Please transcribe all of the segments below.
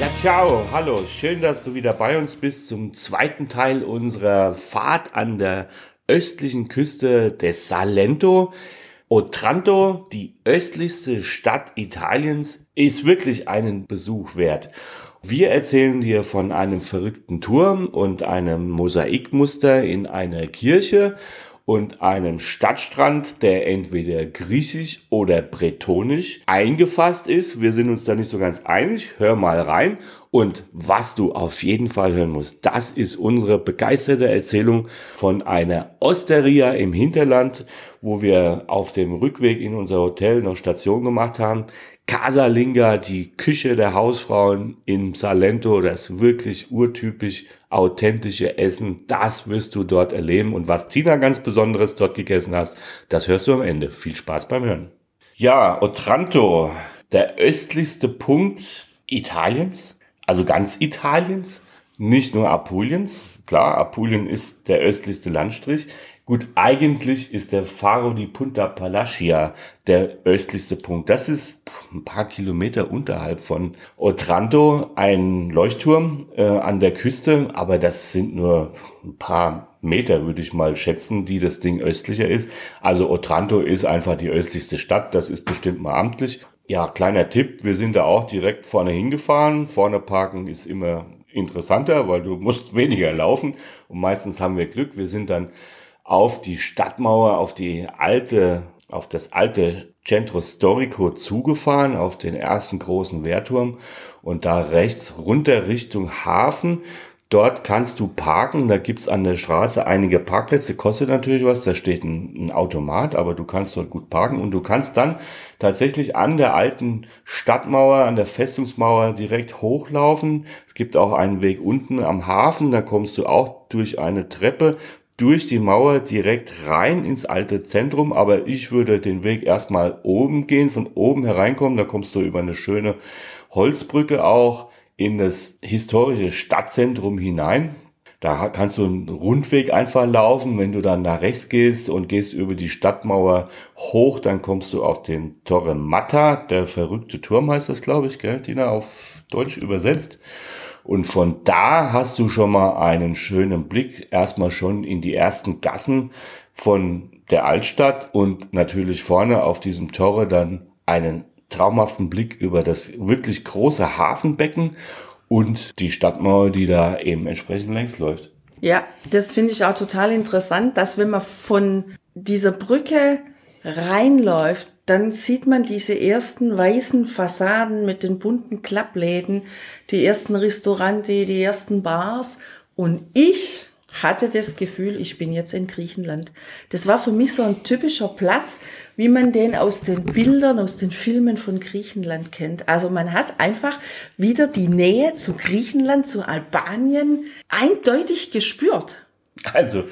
Ja, ciao, hallo, schön, dass du wieder bei uns bist zum zweiten Teil unserer Fahrt an der östlichen Küste des Salento. Otranto, die östlichste Stadt Italiens, ist wirklich einen Besuch wert. Wir erzählen dir von einem verrückten Turm und einem Mosaikmuster in einer Kirche und einem Stadtstrand, der entweder griechisch oder bretonisch eingefasst ist. Wir sind uns da nicht so ganz einig. Hör mal rein. Und was du auf jeden Fall hören musst, das ist unsere begeisterte Erzählung von einer Osteria im Hinterland, wo wir auf dem Rückweg in unser Hotel noch Station gemacht haben. Casalinga, die Küche der Hausfrauen in Salento, das wirklich urtypisch authentische Essen, das wirst du dort erleben. Und was Tina ganz Besonderes dort gegessen hast, das hörst du am Ende. Viel Spaß beim Hören. Ja, Otranto, der östlichste Punkt Italiens, also ganz Italiens, nicht nur Apuliens. Klar, Apulien ist der östlichste Landstrich, Gut, eigentlich ist der Faro di Punta Palacia der östlichste Punkt. Das ist ein paar Kilometer unterhalb von Otranto, ein Leuchtturm äh, an der Küste, aber das sind nur ein paar Meter, würde ich mal schätzen, die das Ding östlicher ist. Also Otranto ist einfach die östlichste Stadt, das ist bestimmt mal amtlich. Ja, kleiner Tipp, wir sind da auch direkt vorne hingefahren. Vorne parken ist immer interessanter, weil du musst weniger laufen und meistens haben wir Glück. Wir sind dann auf die Stadtmauer, auf die alte, auf das alte Centro Storico zugefahren, auf den ersten großen Wehrturm und da rechts runter Richtung Hafen. Dort kannst du parken, da gibt's an der Straße einige Parkplätze, kostet natürlich was, da steht ein, ein, Automat, aber du kannst dort gut parken und du kannst dann tatsächlich an der alten Stadtmauer, an der Festungsmauer direkt hochlaufen. Es gibt auch einen Weg unten am Hafen, da kommst du auch durch eine Treppe durch die Mauer direkt rein ins alte Zentrum, aber ich würde den Weg erstmal oben gehen, von oben hereinkommen, da kommst du über eine schöne Holzbrücke auch in das historische Stadtzentrum hinein. Da kannst du einen Rundweg einfach laufen. Wenn du dann nach rechts gehst und gehst über die Stadtmauer hoch, dann kommst du auf den Torre Matta. Der verrückte Turm heißt das, glaube ich, gell, Tina, auf Deutsch übersetzt. Und von da hast du schon mal einen schönen Blick erstmal schon in die ersten Gassen von der Altstadt und natürlich vorne auf diesem Tore dann einen traumhaften Blick über das wirklich große Hafenbecken und die Stadtmauer, die da eben entsprechend längs läuft. Ja, das finde ich auch total interessant, dass wenn man von dieser Brücke reinläuft, dann sieht man diese ersten weißen Fassaden mit den bunten Klappläden, die ersten Restaurante, die ersten Bars. Und ich hatte das Gefühl, ich bin jetzt in Griechenland. Das war für mich so ein typischer Platz, wie man den aus den Bildern, aus den Filmen von Griechenland kennt. Also man hat einfach wieder die Nähe zu Griechenland, zu Albanien eindeutig gespürt. Also,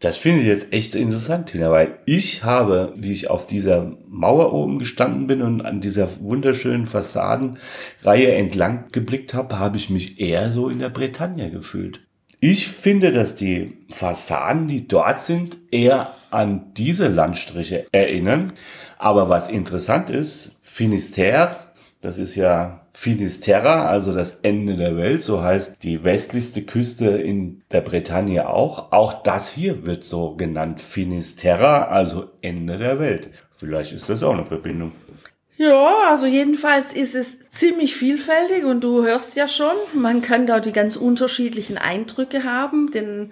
das finde ich jetzt echt interessant, Tina, weil ich habe, wie ich auf dieser Mauer oben gestanden bin und an dieser wunderschönen Fassadenreihe entlang geblickt habe, habe ich mich eher so in der Bretagne gefühlt. Ich finde, dass die Fassaden, die dort sind, eher an diese Landstriche erinnern. Aber was interessant ist, Finisterre, das ist ja Finisterra, also das Ende der Welt, so heißt die westlichste Küste in der Bretagne auch. Auch das hier wird so genannt Finisterra, also Ende der Welt. Vielleicht ist das auch eine Verbindung. Ja, also jedenfalls ist es ziemlich vielfältig und du hörst ja schon, man kann da die ganz unterschiedlichen Eindrücke haben. Den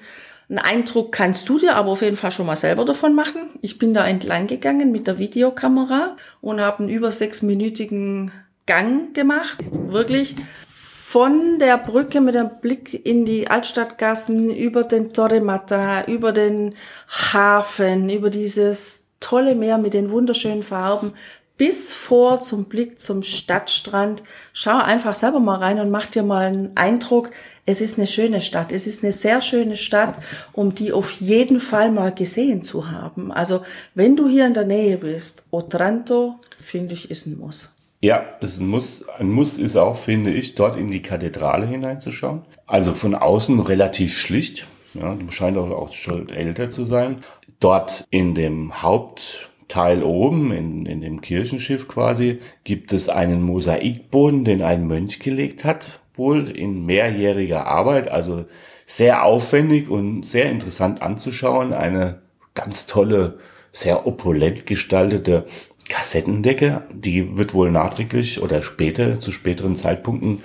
einen Eindruck kannst du dir aber auf jeden Fall schon mal selber davon machen. Ich bin da entlang gegangen mit der Videokamera und habe einen über sechsminütigen Gang gemacht. Wirklich von der Brücke mit dem Blick in die Altstadtgassen, über den Torre Matta, über den Hafen, über dieses tolle Meer mit den wunderschönen Farben bis vor zum Blick zum Stadtstrand. Schau einfach selber mal rein und mach dir mal einen Eindruck. Es ist eine schöne Stadt. Es ist eine sehr schöne Stadt, um die auf jeden Fall mal gesehen zu haben. Also, wenn du hier in der Nähe bist, Otranto, finde ich, ist ein Muss. Ja, das ist ein Muss. Ein Muss ist auch, finde ich, dort in die Kathedrale hineinzuschauen. Also von außen relativ schlicht. Ja, scheint auch, auch schon älter zu sein. Dort in dem Haupt Teil oben, in, in dem Kirchenschiff quasi, gibt es einen Mosaikboden, den ein Mönch gelegt hat, wohl in mehrjähriger Arbeit, also sehr aufwendig und sehr interessant anzuschauen. Eine ganz tolle, sehr opulent gestaltete Kassettendecke, die wird wohl nachträglich oder später, zu späteren Zeitpunkten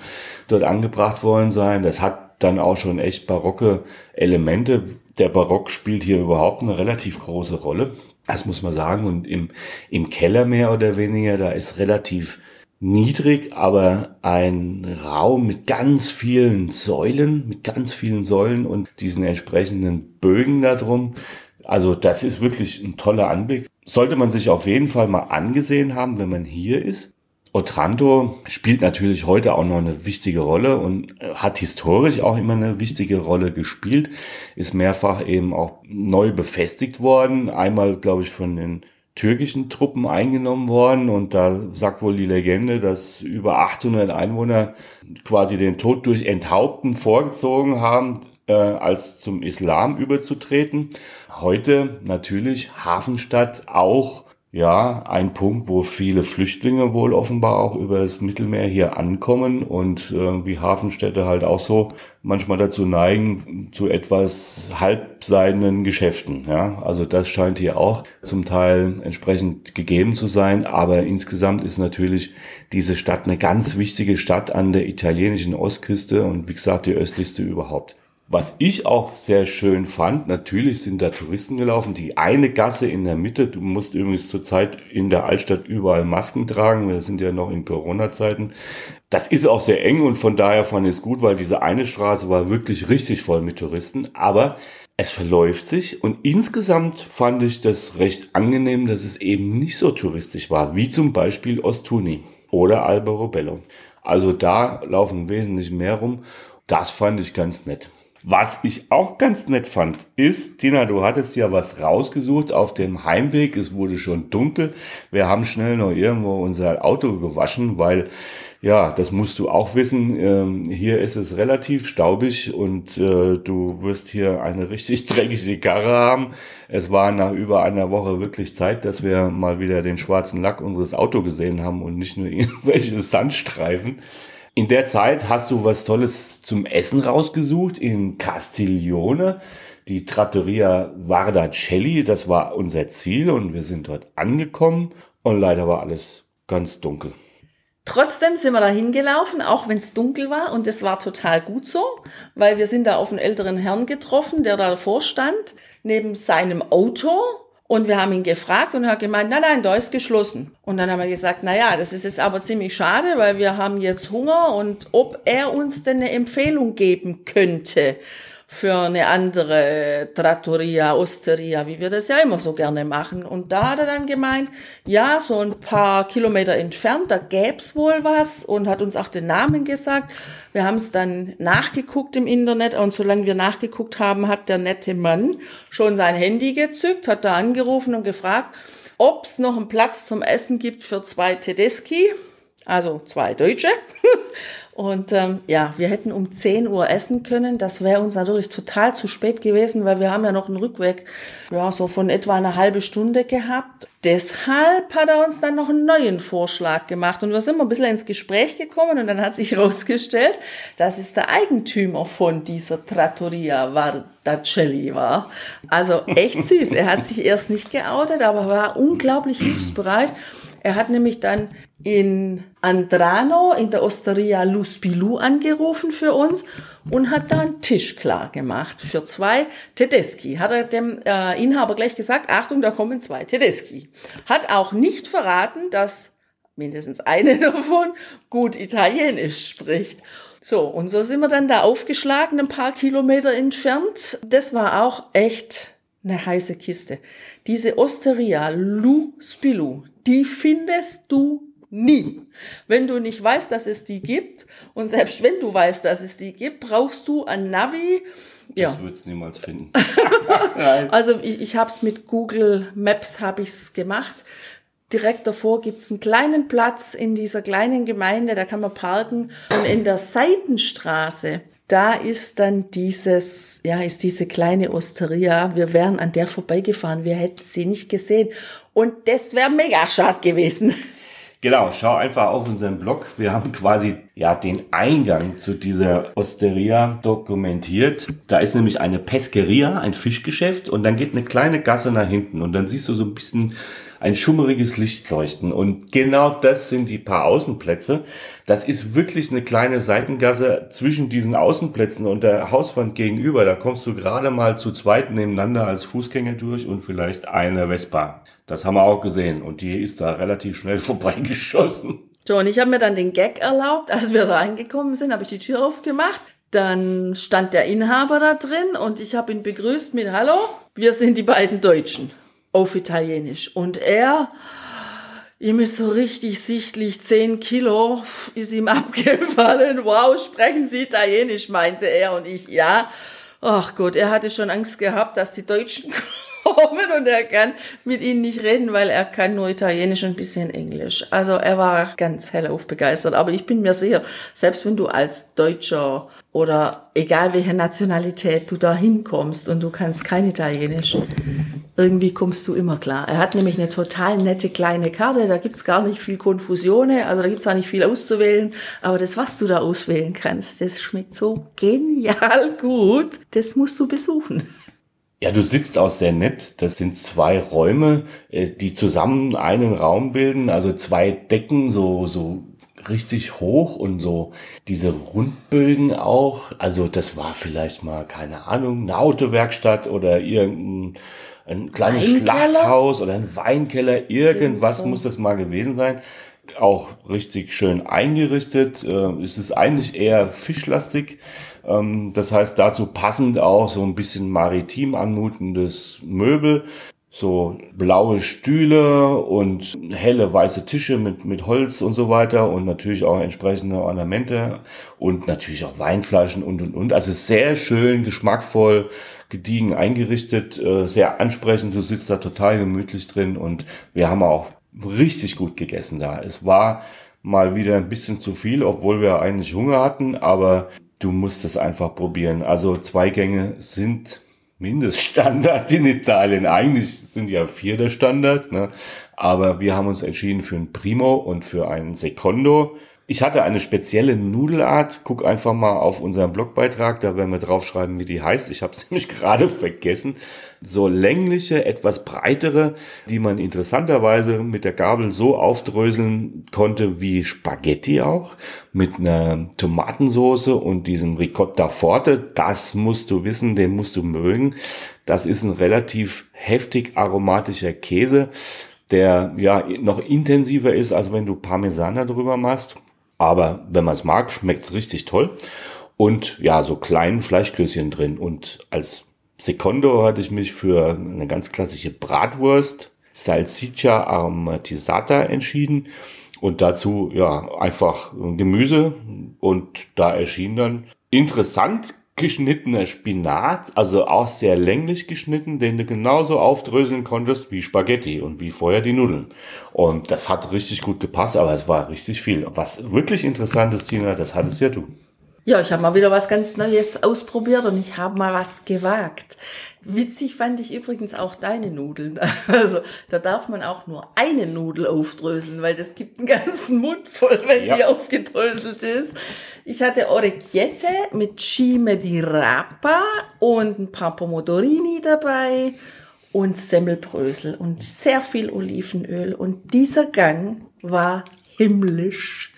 dort angebracht worden sein. Das hat dann auch schon echt barocke Elemente. Der Barock spielt hier überhaupt eine relativ große Rolle. Das muss man sagen. Und im, im Keller mehr oder weniger, da ist relativ niedrig, aber ein Raum mit ganz vielen Säulen, mit ganz vielen Säulen und diesen entsprechenden Bögen da drum. Also das ist wirklich ein toller Anblick. Sollte man sich auf jeden Fall mal angesehen haben, wenn man hier ist. Otranto spielt natürlich heute auch noch eine wichtige Rolle und äh, hat historisch auch immer eine wichtige Rolle gespielt, ist mehrfach eben auch neu befestigt worden, einmal glaube ich von den türkischen Truppen eingenommen worden und da sagt wohl die Legende, dass über 800 Einwohner quasi den Tod durch Enthaupten vorgezogen haben, äh, als zum Islam überzutreten. Heute natürlich Hafenstadt auch ja, ein Punkt, wo viele Flüchtlinge wohl offenbar auch über das Mittelmeer hier ankommen und äh, wie Hafenstädte halt auch so manchmal dazu neigen zu etwas halbseidenen Geschäften. Ja, also das scheint hier auch zum Teil entsprechend gegeben zu sein. Aber insgesamt ist natürlich diese Stadt eine ganz wichtige Stadt an der italienischen Ostküste und wie gesagt die östlichste überhaupt. Was ich auch sehr schön fand, natürlich sind da Touristen gelaufen. Die eine Gasse in der Mitte, du musst übrigens zurzeit in der Altstadt überall Masken tragen. Wir sind ja noch in Corona-Zeiten. Das ist auch sehr eng und von daher fand ich es gut, weil diese eine Straße war wirklich richtig voll mit Touristen. Aber es verläuft sich und insgesamt fand ich das recht angenehm, dass es eben nicht so touristisch war, wie zum Beispiel Ostuni oder Albero Bello. Also da laufen wesentlich mehr rum. Das fand ich ganz nett. Was ich auch ganz nett fand, ist, Tina, du hattest ja was rausgesucht auf dem Heimweg. Es wurde schon dunkel. Wir haben schnell noch irgendwo unser Auto gewaschen, weil, ja, das musst du auch wissen. Ähm, hier ist es relativ staubig und äh, du wirst hier eine richtig dreckige Karre haben. Es war nach über einer Woche wirklich Zeit, dass wir mal wieder den schwarzen Lack unseres Autos gesehen haben und nicht nur irgendwelche Sandstreifen. In der Zeit hast du was Tolles zum Essen rausgesucht in Castiglione, die Trattoria Vardacelli. Das war unser Ziel und wir sind dort angekommen und leider war alles ganz dunkel. Trotzdem sind wir da hingelaufen, auch wenn es dunkel war und es war total gut so, weil wir sind da auf einen älteren Herrn getroffen, der da davor stand, neben seinem Auto und wir haben ihn gefragt und er hat gemeint, nein, nein, da ist geschlossen. Und dann haben wir gesagt, na ja, das ist jetzt aber ziemlich schade, weil wir haben jetzt Hunger und ob er uns denn eine Empfehlung geben könnte für eine andere Trattoria, Osteria, wie wir das ja immer so gerne machen. Und da hat er dann gemeint, ja, so ein paar Kilometer entfernt, da gäb's wohl was und hat uns auch den Namen gesagt. Wir haben es dann nachgeguckt im Internet und solange wir nachgeguckt haben, hat der nette Mann schon sein Handy gezückt, hat da angerufen und gefragt, ob's noch einen Platz zum Essen gibt für zwei Tedeschi, also zwei Deutsche. Und ähm, ja, wir hätten um 10 Uhr essen können. Das wäre uns natürlich total zu spät gewesen, weil wir haben ja noch einen Rückweg, ja, so von etwa einer halben Stunde gehabt. Deshalb hat er uns dann noch einen neuen Vorschlag gemacht und wir sind mal ein bisschen ins Gespräch gekommen und dann hat sich herausgestellt, dass es der Eigentümer von dieser Trattoria Vardacelli war. Also echt süß. Er hat sich erst nicht geoutet, aber war unglaublich hilfsbereit. Er hat nämlich dann in Andrano in der Osteria Luspilu angerufen für uns und hat da einen Tisch klar gemacht für zwei Tedeschi. Hat er dem äh, Inhaber gleich gesagt, Achtung, da kommen zwei Tedeschi. Hat auch nicht verraten, dass mindestens eine davon gut Italienisch spricht. So, und so sind wir dann da aufgeschlagen, ein paar Kilometer entfernt. Das war auch echt eine heiße Kiste. Diese Osteria Lu Spilu, Die findest du nie. Wenn du nicht weißt, dass es die gibt und selbst wenn du weißt, dass es die gibt, brauchst du ein Navi. Ja. Das würdest du niemals finden. also ich, ich habe es mit Google Maps habe ich's gemacht. Direkt davor gibt's einen kleinen Platz in dieser kleinen Gemeinde, da kann man parken. Und in der Seitenstraße, da ist dann dieses, ja, ist diese kleine Osteria. Wir wären an der vorbeigefahren, wir hätten sie nicht gesehen. Und das wäre mega schade gewesen. Genau, schau einfach auf unseren Blog. Wir haben quasi ja den Eingang zu dieser Osteria dokumentiert. Da ist nämlich eine Pesqueria, ein Fischgeschäft und dann geht eine kleine Gasse nach hinten und dann siehst du so ein bisschen ein schummeriges Licht leuchten. Und genau das sind die paar Außenplätze. Das ist wirklich eine kleine Seitengasse zwischen diesen Außenplätzen und der Hauswand gegenüber. Da kommst du gerade mal zu zweit nebeneinander als Fußgänger durch und vielleicht eine Vespa. Das haben wir auch gesehen und die ist da relativ schnell vorbeigeschossen. So, und ich habe mir dann den Gag erlaubt, als wir reingekommen sind, habe ich die Tür aufgemacht. Dann stand der Inhaber da drin und ich habe ihn begrüßt mit Hallo, wir sind die beiden Deutschen auf Italienisch. Und er, ihm ist so richtig sichtlich, 10 Kilo ist ihm abgefallen. Wow, sprechen Sie Italienisch, meinte er und ich, ja. Ach Gott, er hatte schon Angst gehabt, dass die Deutschen kommen und er kann mit ihnen nicht reden, weil er kann nur Italienisch und ein bisschen Englisch. Also er war ganz hellauf begeistert. Aber ich bin mir sicher, selbst wenn du als Deutscher oder egal welche Nationalität du da hinkommst und du kannst kein Italienisch, irgendwie kommst du immer klar. Er hat nämlich eine total nette kleine Karte, da gibt's gar nicht viel Konfusione, also da gibt's auch nicht viel auszuwählen, aber das, was du da auswählen kannst, das schmeckt so genial gut, das musst du besuchen. Ja, du sitzt auch sehr nett. Das sind zwei Räume, äh, die zusammen einen Raum bilden, also zwei Decken, so, so richtig hoch und so diese Rundbögen auch. Also das war vielleicht mal, keine Ahnung, eine Autowerkstatt oder irgendein ein kleines Weinkeller? Schlachthaus oder ein Weinkeller, irgendwas so. muss das mal gewesen sein. Auch richtig schön eingerichtet. Äh, es ist eigentlich eher fischlastig. Ähm, das heißt, dazu passend auch so ein bisschen maritim anmutendes Möbel. So blaue Stühle und helle weiße Tische mit, mit Holz und so weiter und natürlich auch entsprechende Ornamente und natürlich auch Weinflaschen und und und. Also sehr schön, geschmackvoll, gediegen eingerichtet, äh, sehr ansprechend. Du sitzt da total gemütlich drin und wir haben auch richtig gut gegessen da. Es war mal wieder ein bisschen zu viel, obwohl wir eigentlich Hunger hatten, aber du musst es einfach probieren. Also zwei Gänge sind Mindeststandard in Italien. Eigentlich sind ja vier der Standard, ne? aber wir haben uns entschieden für ein Primo und für ein Secondo. Ich hatte eine spezielle Nudelart. Guck einfach mal auf unseren Blogbeitrag, da werden wir draufschreiben, wie die heißt. Ich habe es nämlich gerade vergessen. So längliche, etwas breitere, die man interessanterweise mit der Gabel so aufdröseln konnte wie Spaghetti auch, mit einer Tomatensoße und diesem Ricotta Forte. Das musst du wissen, den musst du mögen. Das ist ein relativ heftig aromatischer Käse der ja noch intensiver ist, als wenn du Parmesan drüber machst. Aber wenn man es mag, schmeckt es richtig toll. Und ja, so kleinen Fleischklößchen drin. Und als Secondo hatte ich mich für eine ganz klassische Bratwurst, Salsiccia aromatisata entschieden. Und dazu ja einfach Gemüse. Und da erschien dann interessant geschnittener Spinat, also auch sehr länglich geschnitten, den du genauso aufdröseln konntest wie Spaghetti und wie vorher die Nudeln. Und das hat richtig gut gepasst, aber es war richtig viel. Was wirklich interessant ist, Tina, das hattest ja du. Ja, ich habe mal wieder was ganz Neues ausprobiert und ich habe mal was gewagt. Witzig fand ich übrigens auch deine Nudeln. Also da darf man auch nur eine Nudel aufdröseln, weil das gibt einen ganzen Mund voll, wenn ja. die aufgedröselt ist. Ich hatte Orecchiette mit Cime di Rapa und ein paar Pomodorini dabei und Semmelbrösel und sehr viel Olivenöl. Und dieser Gang war himmlisch.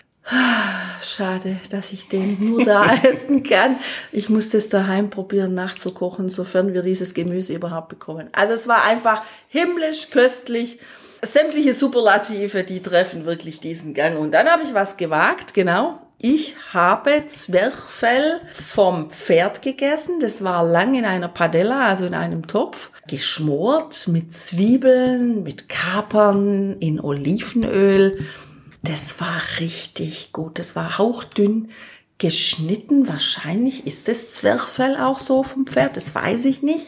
Schade, dass ich den nur da essen kann. Ich muss das daheim probieren nachzukochen, sofern wir dieses Gemüse überhaupt bekommen. Also es war einfach himmlisch köstlich. Sämtliche Superlative, die treffen wirklich diesen Gang. Und dann habe ich was gewagt, genau. Ich habe Zwerchfell vom Pferd gegessen. Das war lang in einer Padella, also in einem Topf, geschmort mit Zwiebeln, mit Kapern, in Olivenöl. Das war richtig gut. Das war hauchdünn geschnitten. Wahrscheinlich ist das Zwerchfell auch so vom Pferd. Das weiß ich nicht.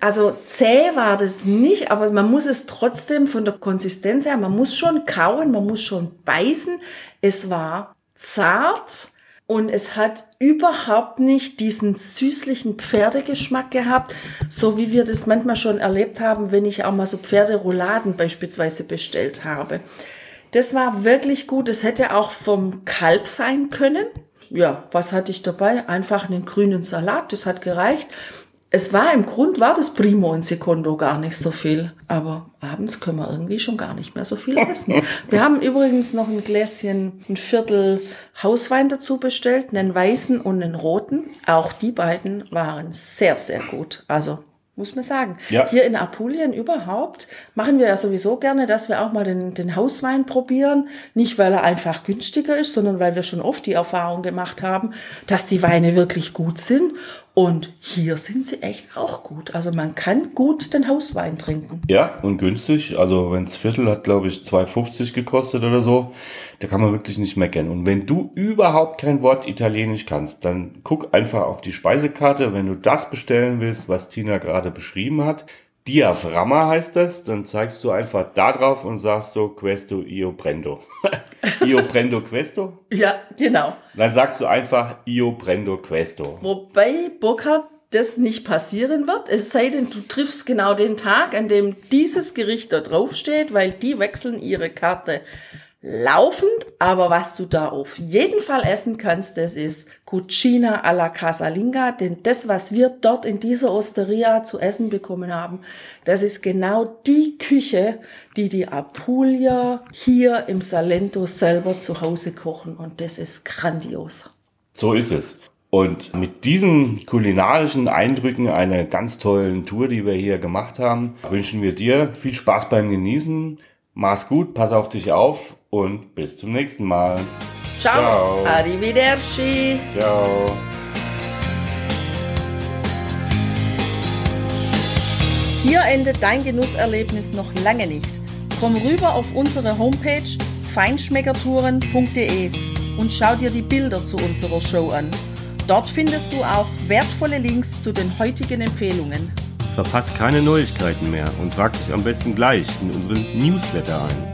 Also zäh war das nicht, aber man muss es trotzdem von der Konsistenz her, man muss schon kauen, man muss schon beißen. Es war zart und es hat überhaupt nicht diesen süßlichen Pferdegeschmack gehabt, so wie wir das manchmal schon erlebt haben, wenn ich auch mal so Pferderouladen beispielsweise bestellt habe. Das war wirklich gut. Es hätte auch vom Kalb sein können. Ja, was hatte ich dabei? Einfach einen grünen Salat, das hat gereicht es war im Grund, war das Primo und Secondo gar nicht so viel. Aber abends können wir irgendwie schon gar nicht mehr so viel essen. Wir haben übrigens noch ein Gläschen, ein Viertel Hauswein dazu bestellt, einen weißen und einen roten. Auch die beiden waren sehr, sehr gut. Also muss man sagen. Ja. Hier in Apulien überhaupt machen wir ja sowieso gerne, dass wir auch mal den, den Hauswein probieren. Nicht, weil er einfach günstiger ist, sondern weil wir schon oft die Erfahrung gemacht haben, dass die Weine wirklich gut sind. Und hier sind sie echt auch gut. Also man kann gut den Hauswein trinken. Ja, und günstig. Also wenn's Viertel hat, glaube ich, 2,50 gekostet oder so. Da kann man wirklich nicht meckern. Und wenn du überhaupt kein Wort Italienisch kannst, dann guck einfach auf die Speisekarte. Wenn du das bestellen willst, was Tina gerade beschrieben hat, Diaphragma heißt das, dann zeigst du einfach da drauf und sagst so, questo io prendo. io prendo questo? Ja, genau. Dann sagst du einfach io prendo questo. Wobei Burkhard das nicht passieren wird, es sei denn, du triffst genau den Tag, an dem dieses Gericht da draufsteht, weil die wechseln ihre Karte laufend, aber was du da auf jeden Fall essen kannst, das ist Cucina alla Casalinga, denn das, was wir dort in dieser Osteria zu essen bekommen haben, das ist genau die Küche, die die Apulier hier im Salento selber zu Hause kochen und das ist grandios. So ist es. Und mit diesen kulinarischen Eindrücken einer ganz tollen Tour, die wir hier gemacht haben, wünschen wir dir viel Spaß beim Genießen. Mach's gut, pass auf dich auf und bis zum nächsten Mal. Ciao. Ciao. Arrivederci. Ciao. Hier endet dein Genusserlebnis noch lange nicht. Komm rüber auf unsere Homepage feinschmeckertouren.de und schau dir die Bilder zu unserer Show an. Dort findest du auch wertvolle Links zu den heutigen Empfehlungen. Verpasst keine Neuigkeiten mehr und trag dich am besten gleich in unseren Newsletter ein.